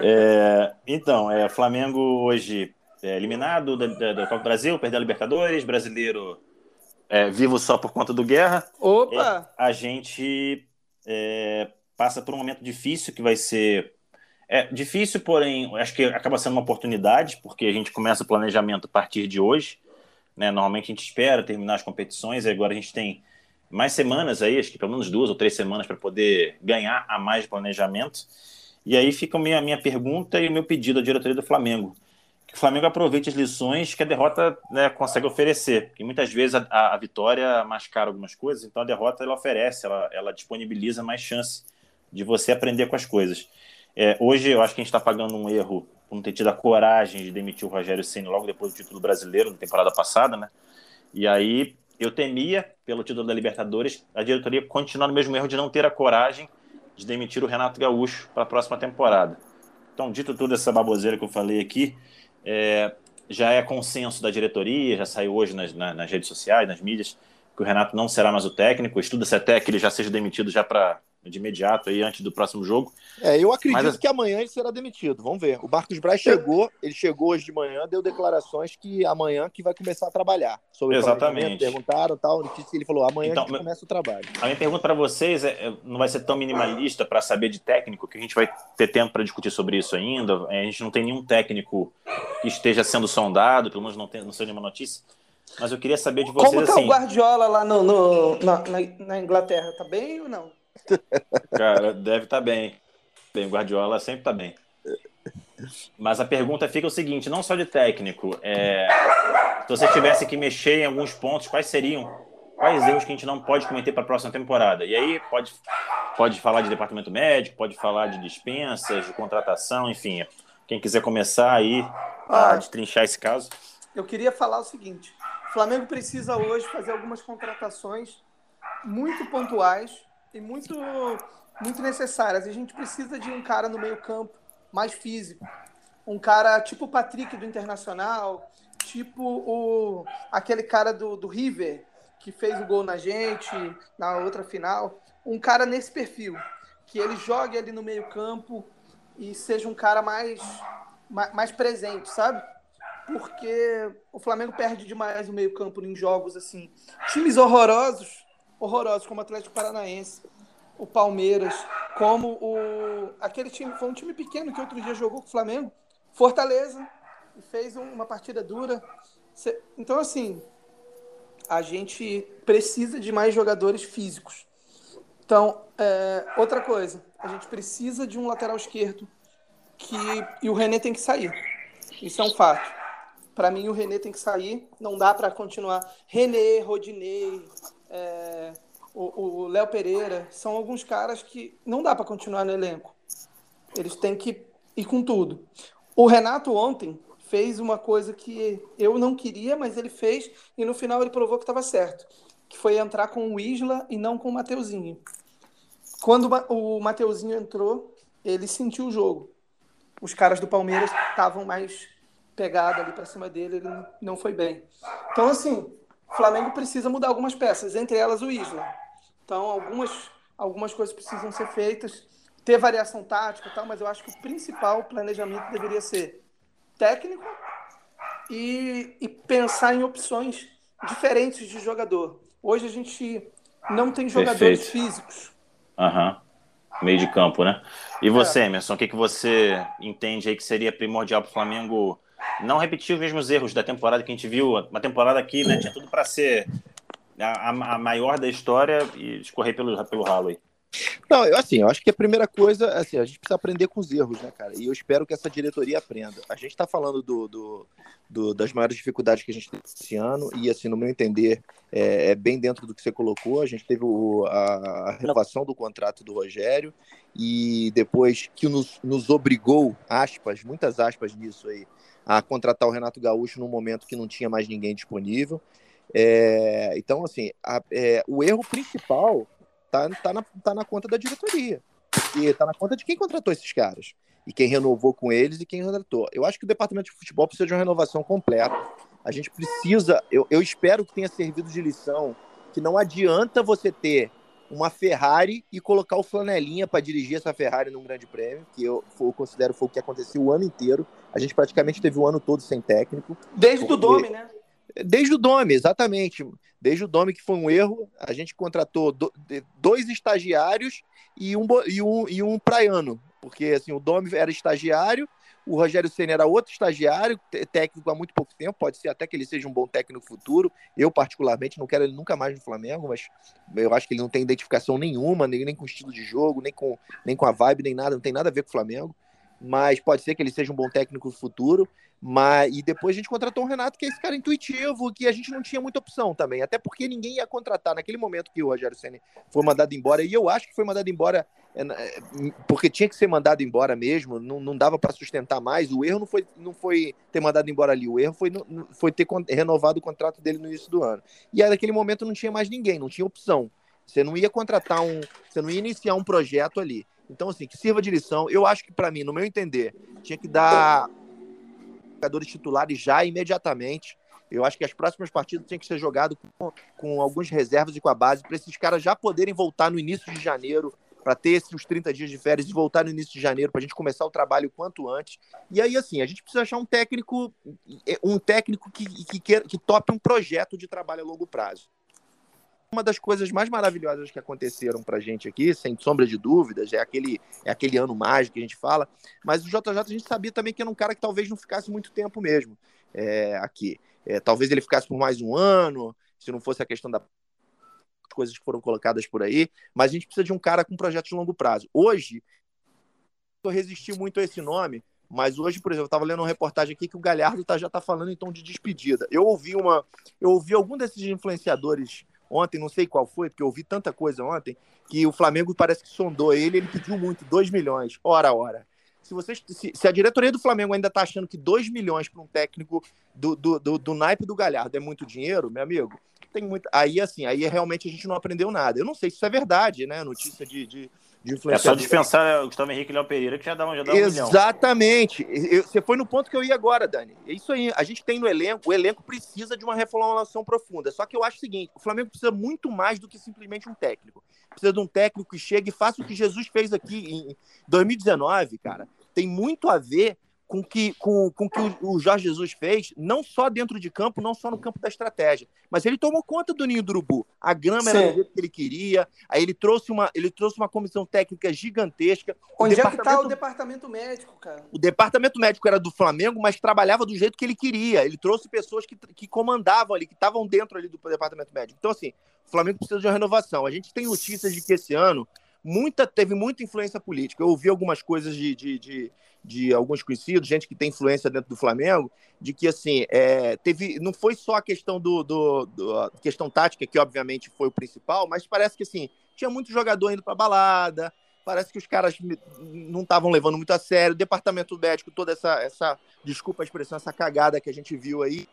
Speaker 2: É, então, é, Flamengo hoje é eliminado da, da, da Copa do Brasil, perdeu a Libertadores, brasileiro é, vivo só por conta do Guerra.
Speaker 3: Opa!
Speaker 2: É, a gente é, passa por um momento difícil que vai ser. É difícil, porém, acho que acaba sendo uma oportunidade, porque a gente começa o planejamento a partir de hoje. Né? Normalmente a gente espera terminar as competições, e agora a gente tem mais semanas aí, acho que pelo menos duas ou três semanas para poder ganhar a mais de planejamento. E aí fica a minha, minha pergunta e o meu pedido à diretoria do Flamengo. Que o Flamengo aproveite as lições que a derrota né, consegue oferecer. Porque muitas vezes a, a, a vitória mascara algumas coisas, então a derrota ela oferece, ela, ela disponibiliza mais chance de você aprender com as coisas. É, hoje eu acho que a gente está pagando um erro por não ter tido a coragem de demitir o Rogério Senna logo depois do título brasileiro na temporada passada, né? E aí eu temia, pelo título da Libertadores, a diretoria continuar no mesmo erro de não ter a coragem de demitir o Renato Gaúcho para a próxima temporada. Então, dito tudo essa baboseira que eu falei aqui, é, já é consenso da diretoria, já saiu hoje nas, nas, nas, redes sociais, nas mídias, que o Renato não será mais o técnico. Estuda-se até que ele já seja demitido já para de imediato aí antes do próximo jogo.
Speaker 4: É, eu acredito
Speaker 2: Mas-
Speaker 4: que amanhã ele será demitido. Vamos ver. O Marcos Braz chegou, ele chegou hoje de manhã, deu declarações que amanhã que vai começar a trabalhar. Sobre
Speaker 2: Exatamente.
Speaker 4: Perguntaram tal, ele falou: amanhã
Speaker 2: Então,
Speaker 4: a gente
Speaker 2: meu-
Speaker 4: começa o trabalho.
Speaker 2: A minha pergunta para vocês é, é, não vai ser tão minimalista para saber de técnico, que a gente vai ter tempo para discutir sobre isso ainda. É, A gente não tem nenhum técnico que esteja sendo sondado, pelo menos não, tem, não sei nenhuma notícia. Mas eu queria saber de vocês
Speaker 3: Como tá
Speaker 2: assim,
Speaker 3: o Guardiola lá no, no- na, na- na Inglaterra? Tá bem ou não?
Speaker 2: Cara, deve estar bem. Bem, o Guardiola sempre está bem. Mas a pergunta fica o seguinte, não só de técnico, é, se você tivesse que mexer em alguns pontos, quais seriam? Quais erros que a gente não pode cometer para a próxima temporada? E aí pode, pode falar de departamento médico, pode falar de dispensas, de contratação, enfim. Quem quiser começar aí a
Speaker 3: Ah.
Speaker 2: destrinchar esse caso.
Speaker 3: Eu queria falar o seguinte: o Flamengo precisa hoje fazer algumas contratações muito pontuais e muito, muito necessárias. A gente precisa de um cara no meio-campo mais físico. Um cara tipo o Patrick do Internacional, tipo o, aquele cara do, do River, que fez o gol na gente na outra final. Um cara nesse perfil. Que ele jogue ali no meio-campo e seja um cara mais, mais, mais presente, sabe? porque o Flamengo perde demais o meio-campo em jogos assim. Times horrorosos, horrorosos, como o Atlético Paranaense, o Palmeiras, como o. Aquele time, foi um time pequeno que outro dia jogou com o Flamengo, Fortaleza, e fez um- uma partida dura. Então, assim, a gente precisa de mais jogadores físicos. Então, é, outra coisa, a gente precisa de um lateral esquerdo que e o René tem que sair. Isso é um fato. Para mim, o René tem que sair. Não dá para continuar. René, Rodinei, é, o Léo Pereira, são alguns caras que não dá para continuar no elenco. Eles têm que ir com tudo. O Renato ontem fez uma coisa que eu não queria, mas ele fez e no final ele provou que estava certo, que foi entrar com o Isla e não com o Mateuzinho. Quando o Ma- o Mateuzinho entrou, ele sentiu o jogo. Os caras do Palmeiras estavam mais pegados ali para cima dele, ele não foi bem. Então, assim, o Flamengo precisa mudar algumas peças, entre elas o Isla. Então, algumas, algumas coisas precisam ser feitas, ter variação tática e tal, mas eu acho que o principal planejamento deveria ser técnico e, e pensar em opções diferentes de jogador. Hoje a gente não tem jogadores
Speaker 2: Perfeito.
Speaker 3: físicos.
Speaker 2: Aham. Meio de campo, né? E você,
Speaker 3: É.
Speaker 2: Emerson, o que, que você entende aí que seria primordial para o Flamengo não repetir os mesmos erros da temporada que a gente viu? Uma temporada aqui, né? Tinha tudo para ser a, a- maior da história e escorrer pelo, pelo ralo aí.
Speaker 4: Não, eu, assim, eu acho que a primeira coisa, assim, a gente precisa aprender com os erros, né, cara? E eu espero que essa diretoria aprenda. A gente está falando do, do, do, das maiores dificuldades que a gente tem esse ano, e, assim, no meu entender, é, é bem dentro do que você colocou. A gente teve o, a, a, renovação do contrato do Rogério, e depois que nos, nos obrigou, aspas, muitas aspas nisso aí, a contratar o Renato Gaúcho num momento que não tinha mais ninguém disponível. É, então, assim, a, é, o erro principal tá, tá, na, tá na conta da diretoria. E tá na conta de quem contratou esses caras. E quem renovou com eles e quem contratou. Eu acho que o departamento de futebol precisa de uma renovação completa. A gente precisa, eu, eu espero que tenha servido de lição que não adianta você ter uma Ferrari e colocar o flanelinha para dirigir essa Ferrari num grande prêmio, que eu, eu, considero foi o que aconteceu o ano inteiro. A gente praticamente teve o ano todo sem técnico.
Speaker 3: Desde o Dome, né?
Speaker 4: Desde o Dome, exatamente. Desde o Dome, que foi um erro, a gente contratou do, dois estagiários e um, e um, e um praiano. Porque assim, o Dome era estagiário, o Rogério Senna era outro estagiário, técnico há muito pouco tempo. Pode ser até que ele seja um bom técnico futuro. Eu, particularmente, não quero ele nunca mais no Flamengo, mas eu acho que ele não tem identificação nenhuma, nem, nem com o estilo de jogo, nem com, nem com a vibe, nem nada, não tem nada a ver com o Flamengo mas pode ser que ele seja um bom técnico no futuro. Mas, e depois a gente contratou o Renato, que é esse cara intuitivo, que a gente não tinha muita opção também, até porque ninguém ia contratar naquele momento que o Rogério Senna foi mandado embora, e eu acho que foi mandado embora é, é, porque tinha que ser mandado embora mesmo, não, não dava para sustentar mais. O erro não foi, não foi ter mandado embora ali, o erro foi, foi ter renovado o contrato dele no início do ano. E aí, naquele momento não tinha mais ninguém, não tinha opção. Você não ia contratar um, você não ia iniciar um projeto ali. Então, assim, que sirva de lição. Eu acho que, para mim, no meu entender, tinha que dar jogadores titulares já imediatamente. Eu acho que as próximas partidas tinham que ser jogado com, com alguns reservas e com a base, para esses caras já poderem voltar no início de janeiro, para ter esses 30 dias de férias e voltar no início de janeiro, para a gente começar o trabalho o quanto antes. E aí, assim, a gente precisa achar um técnico, um técnico que, que, que, que tope um projeto de trabalho a longo prazo uma das coisas mais maravilhosas que aconteceram pra gente aqui, sem sombra de dúvidas, é aquele, é aquele ano mágico que a gente fala, mas o JJ a gente sabia também que era um cara que talvez não ficasse muito tempo mesmo é, aqui. É, talvez ele ficasse por mais um ano, se não fosse a questão da coisas que foram colocadas por aí, mas a gente precisa de um cara com projeto de longo prazo. Hoje, eu resisti muito a esse nome, mas hoje, por exemplo, eu estava lendo uma reportagem aqui que o Galhardo tá, já está falando em tom de despedida. Eu ouvi uma, eu ouvi algum desses influenciadores ontem, não sei qual foi, porque eu ouvi tanta coisa ontem, que o Flamengo parece que sondou ele, ele pediu muito, 2 milhões, hora hora. Se, vocês, se, se, a diretoria do Flamengo ainda está achando que 2 milhões para um técnico do, do, do, do naipe do Galhardo é muito dinheiro, meu amigo, tem muito. Aí, assim, aí realmente a gente não aprendeu nada. Eu não sei se isso é verdade, né? Notícia de, de, de
Speaker 2: É só dispensar o Gustavo Henrique e Léo Pereira que já dá, já dá um
Speaker 4: Exatamente. Eu, você foi no ponto que eu ia agora, Dani. É isso aí. A gente tem no elenco, o elenco precisa de uma reformulação profunda. Só que eu acho o seguinte: o Flamengo precisa muito mais do que simplesmente um técnico. Precisa de um técnico que chegue e faça o que Jesus fez aqui em 2019, cara. Tem muito a ver com que, com, com que o, Jorge Jesus fez, não só dentro de campo, não só no campo da estratégia, mas ele tomou conta do ninho do urubu. A grama Sim. era do jeito que ele queria, aí ele trouxe uma, ele trouxe uma comissão técnica gigantesca.
Speaker 3: Onde é que está o departamento médico, cara?
Speaker 4: O departamento médico era do Flamengo, mas trabalhava do jeito que ele queria. Ele trouxe pessoas que, que comandavam ali, que estavam dentro ali do departamento médico. Então, assim, o Flamengo precisa de uma renovação. A gente tem notícias de que esse ano muita, teve muita influência política. Eu ouvi algumas coisas de, de, de, de, alguns conhecidos, gente que tem influência dentro do Flamengo, de que assim, é, teve, não foi só a questão do, do, do questão tática, que obviamente foi o principal, mas parece que assim, tinha muito jogador indo para balada, parece que os caras não estavam levando muito a sério. O departamento médico, toda essa, essa, desculpa a expressão, essa cagada que a gente viu aí.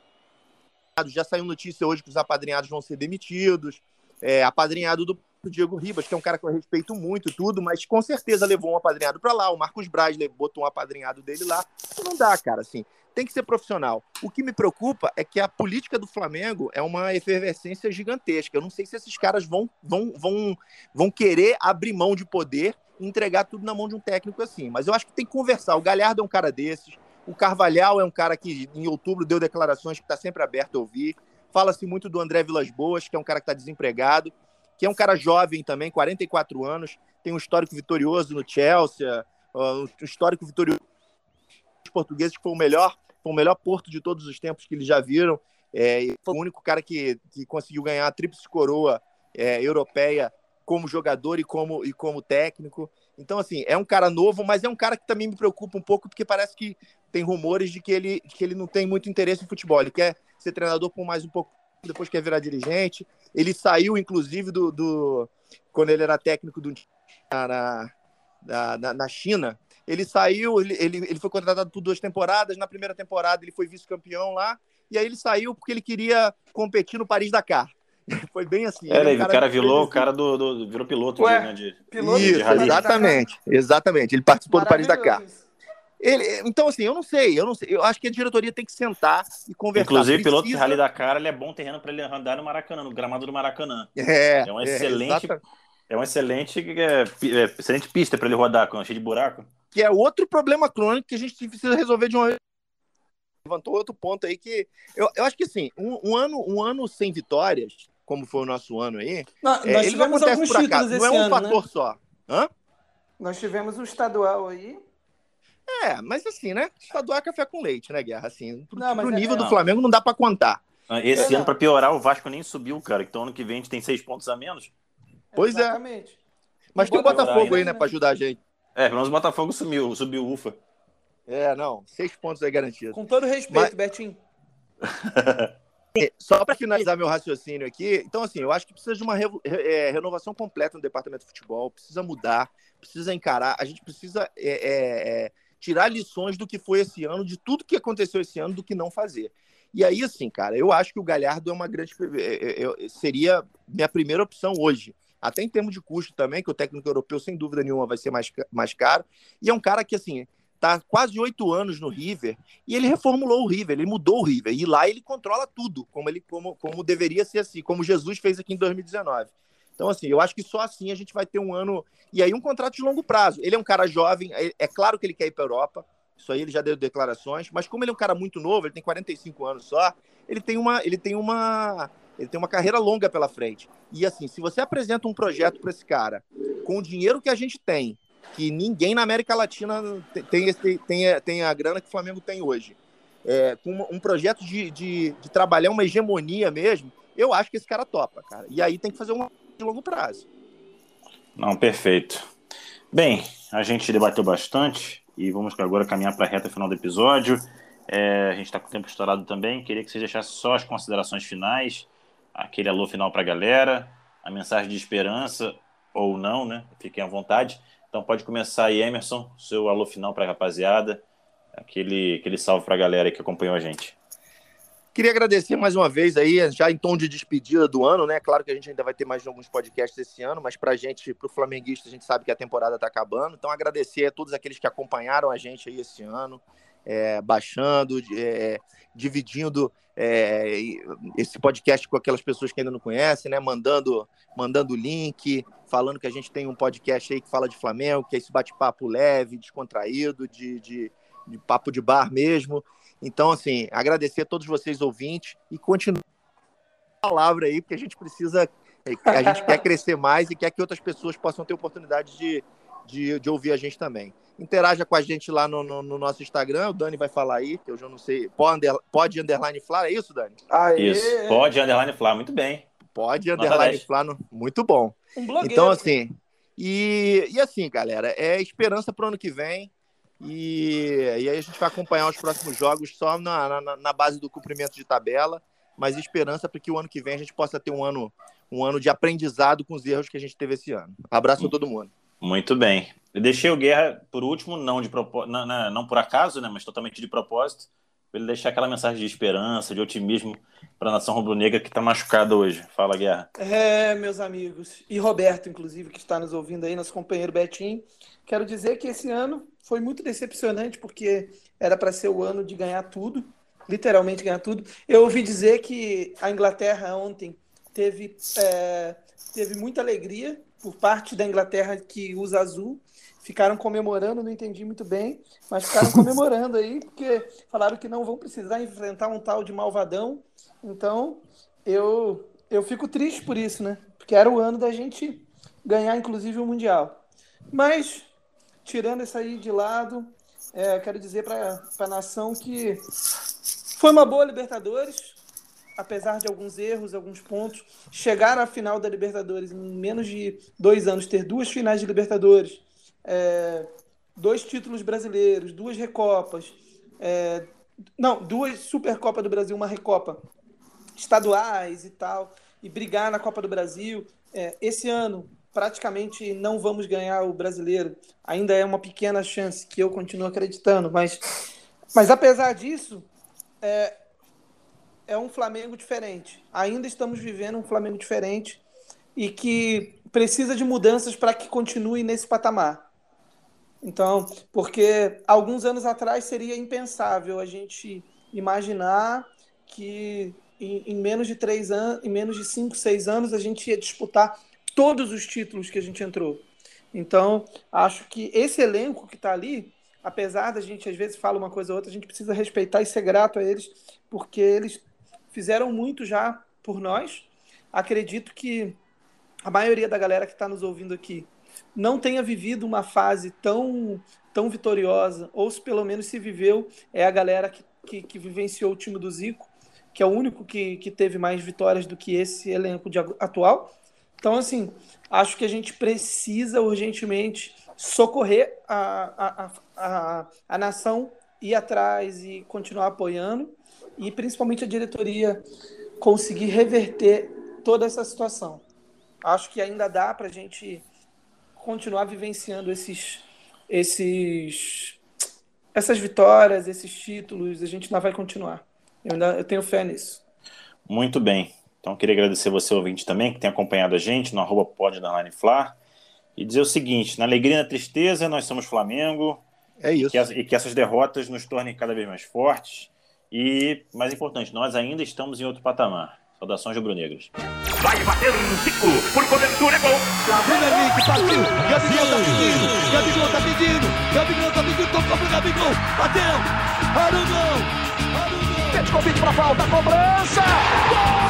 Speaker 4: Já saiu notícia hoje que os apadrinhados vão ser demitidos. É, apadrinhado do Diego Ribas, que é um cara que eu respeito muito tudo, mas com certeza levou um apadrinhado para lá. O Marcos Braz botou um apadrinhado dele lá. Não dá, cara, assim. Tem que ser profissional. O que me preocupa é que a política do Flamengo é uma efervescência gigantesca. Eu não sei se esses caras vão, vão, vão, vão querer abrir mão de poder e entregar tudo na mão de um técnico assim. Mas eu acho que tem que conversar. O Galhardo é um cara desses. O Carvalhal é um cara que em outubro deu declarações que está sempre aberto a ouvir. Fala-se muito do André Vilas Boas, que é um cara que está desempregado que é um cara jovem também, 44 anos, tem um histórico vitorioso no Chelsea, um histórico vitorioso dos portugueses, que foi o melhor, foi o melhor porto de todos os tempos que eles já viram. É, foi o único cara que, que conseguiu ganhar a tríplice coroa é, europeia como jogador e como, e como técnico. Então, assim, é um cara novo, mas é um cara que também me preocupa um pouco, porque parece que tem rumores de que ele, que ele não tem muito interesse em futebol. Ele quer ser treinador por mais um pouco, depois quer virar dirigente. Ele saiu, inclusive, do, do quando ele era técnico do, na, na, na China. Ele saiu, ele, ele, ele foi contratado por duas temporadas. Na primeira temporada, ele foi vice-campeão lá. E aí ele saiu porque ele queria competir no Paris-Dakar. (laughs) Foi bem assim.
Speaker 2: É, o cara virou o cara do, do, virou piloto, Ué, né, de,
Speaker 4: piloto Isso, de exatamente, exatamente. Ele participou do Paris Dakar. Ele, então, assim, eu não sei, eu não sei. Eu acho que a diretoria tem que sentar e conversar.
Speaker 2: Inclusive, Precisa... piloto de Rally Dakar, ele é bom terreno para ele andar no Maracanã, no gramado do Maracanã. É, é um excelente, é, é um excelente, é, é, excelente pista para ele rodar, cheio de buraco.
Speaker 4: Que é outro problema crônico que a gente precisa resolver de uma levantou outro ponto aí que eu, eu acho que assim, um, um, ano, um ano sem vitórias como foi o nosso ano aí,
Speaker 3: não, é, ele não acontece por acaso,
Speaker 4: não é um ano, fator né? só. Hã?
Speaker 3: Nós tivemos um estadual aí.
Speaker 4: É, mas assim, né? Estadual é café com leite, né, Guerra? Assim, pro, não, pro é, nível é, do. Flamengo não dá para contar.
Speaker 2: Ah, esse é, ano, para piorar, o Vasco nem subiu, cara. Então, ano que vem a gente tem seis pontos a menos.
Speaker 4: Pois é. Exatamente. é. Mas tem o Botafogo aí, né, para ajudar a gente.
Speaker 2: É, pelo menos o Botafogo sumiu, subiu ufa.
Speaker 4: É, não. Seis pontos aí garantido.
Speaker 3: Com todo respeito, Mas... Betinho. (laughs)
Speaker 4: Só para finalizar meu raciocínio aqui, então assim, eu acho que precisa de uma re, é, renovação completa no departamento de futebol, precisa mudar, precisa encarar, a gente precisa é, é, é, tirar lições do que foi esse ano, de tudo que aconteceu esse ano, do que não fazer. E aí, assim, cara, eu acho que o Galhardo é uma grande. É, é, seria minha primeira opção hoje. Até em termos de custo também, que o técnico europeu, sem dúvida nenhuma, vai ser mais, mais caro. E é um cara que, assim, tá quase oito anos no River e ele reformulou o River, ele mudou o River e lá ele controla tudo, como ele como, como deveria ser assim, como Jesus fez aqui em 2019. Então assim, eu acho que só assim a gente vai ter um ano e aí um contrato de longo prazo. Ele é um cara jovem, é, é claro que ele quer ir para Europa. Isso aí ele já deu declarações, mas como ele é um cara muito novo, ele tem 45 anos só, ele tem uma ele tem uma ele tem uma carreira longa pela frente. E assim, se você apresenta um projeto para esse cara com o dinheiro que a gente tem, que ninguém na América Latina tem, tem, tem a grana que o Flamengo tem hoje. É, com um projeto de, de, de, trabalhar uma hegemonia mesmo, eu acho que esse cara topa, cara. E aí tem que fazer um de longo prazo.
Speaker 2: Não, perfeito. Bem, a gente debateu bastante e vamos agora caminhar para a reta final do episódio. É, a gente está com o tempo estourado também. Queria que você deixasse só as considerações finais, aquele alô final para a galera, a mensagem de esperança ou não, né? Fiquem à vontade. Então pode começar aí, Emerson, seu alô final para a rapaziada, aquele, aquele salve para a galera que acompanhou a gente.
Speaker 4: Queria agradecer mais uma vez aí, já em tom de despedida do ano, né? Claro que a gente ainda vai ter mais alguns podcasts esse ano, mas para a gente, para o flamenguista, a gente sabe que a temporada está acabando. Então agradecer a todos aqueles que acompanharam a gente aí esse ano, é, baixando, é, dividindo é, esse podcast com aquelas pessoas que ainda não conhecem, né? Mandando, mandando link, falando que a gente tem um podcast aí que fala de Flamengo, que é esse bate-papo leve, descontraído, de, de, de, papo de bar mesmo. Então, assim, agradecer a todos vocês ouvintes e continuar a palavra aí, porque a gente precisa, a gente quer crescer mais e quer que outras pessoas possam ter oportunidade de, de, de ouvir a gente também. Interaja com a gente lá no, no, no, nosso Instagram, o Dani vai falar aí, que eu já não sei. Pode, under, pode underline Flá, é isso, Dani?
Speaker 2: Aê. Isso, pode underline Flá, muito bem.
Speaker 4: Pode underline Flá, muito bom. Um então, assim, e, e assim, galera, é esperança para o ano que vem. E, e aí a gente vai acompanhar os próximos jogos só na, na, na base do cumprimento de tabela, mas esperança para que o ano que vem a gente possa ter um ano, um ano de aprendizado com os erros que a gente teve esse ano. Abraço a todo mundo.
Speaker 2: Muito bem. Eu deixei o Guerra por último, não de propó não, não, não por acaso, né, mas totalmente de propósito, para ele deixar aquela mensagem de esperança, de otimismo para a nação rubro-negra que está machucada hoje. Fala, Guerra.
Speaker 3: É, meus amigos, e Roberto, inclusive, que está nos ouvindo aí, nosso companheiro Betinho, quero dizer que esse ano foi muito decepcionante, porque era para ser o ano de ganhar tudo, literalmente ganhar tudo. Eu ouvi dizer que a Inglaterra ontem teve, é, teve muita alegria por parte da Inglaterra que usa azul. Ficaram comemorando, não entendi muito bem, mas ficaram (laughs) comemorando aí, porque falaram que não vão precisar enfrentar um tal de malvadão. Então, eu, eu fico triste por isso, né? Porque era o ano da gente ganhar, inclusive, o Mundial. Mas, tirando isso aí de lado, é, quero dizer para a nação que foi uma boa Libertadores. Apesar de alguns erros, alguns pontos, chegar à final da Libertadores em menos de dois anos, ter duas finais de Libertadores, é, dois títulos brasileiros, duas recopas, é, não, duas Supercopa do Brasil, uma recopa, estaduais e tal, e brigar na Copa do Brasil. É, esse ano, praticamente não vamos ganhar o brasileiro. Ainda é uma pequena chance que eu continuo acreditando, mas, mas apesar disso, é, é um Flamengo diferente. Ainda estamos vivendo um Flamengo diferente e que precisa de mudanças para que continue nesse patamar. Então, porque alguns anos atrás seria impensável a gente imaginar que em, em menos de três anos, em menos de cinco, seis anos, a gente ia disputar todos os títulos que a gente entrou. Então, acho que esse elenco que está ali, apesar da gente às vezes falar uma coisa ou outra, a gente precisa respeitar e ser grato a eles, porque eles fizeram muito já por nós. Acredito que a maioria da galera que está nos ouvindo aqui não tenha vivido uma fase tão, tão vitoriosa, ou se pelo menos se viveu, é a galera que, que, que vivenciou o time do Zico, que é o único que, que teve mais vitórias do que esse elenco de, atual. Então, assim, acho que a gente precisa urgentemente socorrer a, a, a, a, nação, ir atrás e continuar apoiando, e principalmente a diretoria conseguir reverter toda essa situação. Acho que ainda dá para a gente continuar vivenciando esses, esses, essas vitórias, esses títulos, a gente ainda vai continuar. Eu, ainda, eu tenho fé nisso.
Speaker 2: Muito bem. Então, queria agradecer você, ouvinte, também, que tem acompanhado a gente no arroba Flar, e dizer o seguinte, na alegria e na tristeza, nós somos Flamengo.
Speaker 4: É isso.
Speaker 2: E que, as, e que essas derrotas nos tornem cada vez mais fortes. E, mais importante, nós ainda estamos em outro patamar. Saudações rubro-negras. Vai bater um Zico, por cobertura é gol. Premier League, partiu. Gabigol tá pedindo, Gabigol tá pedindo, Gabigol tá pedindo, tocou pro Gabigol, bateu. Arugão, Arugão. Pede convite pra falta, cobrança. Gol!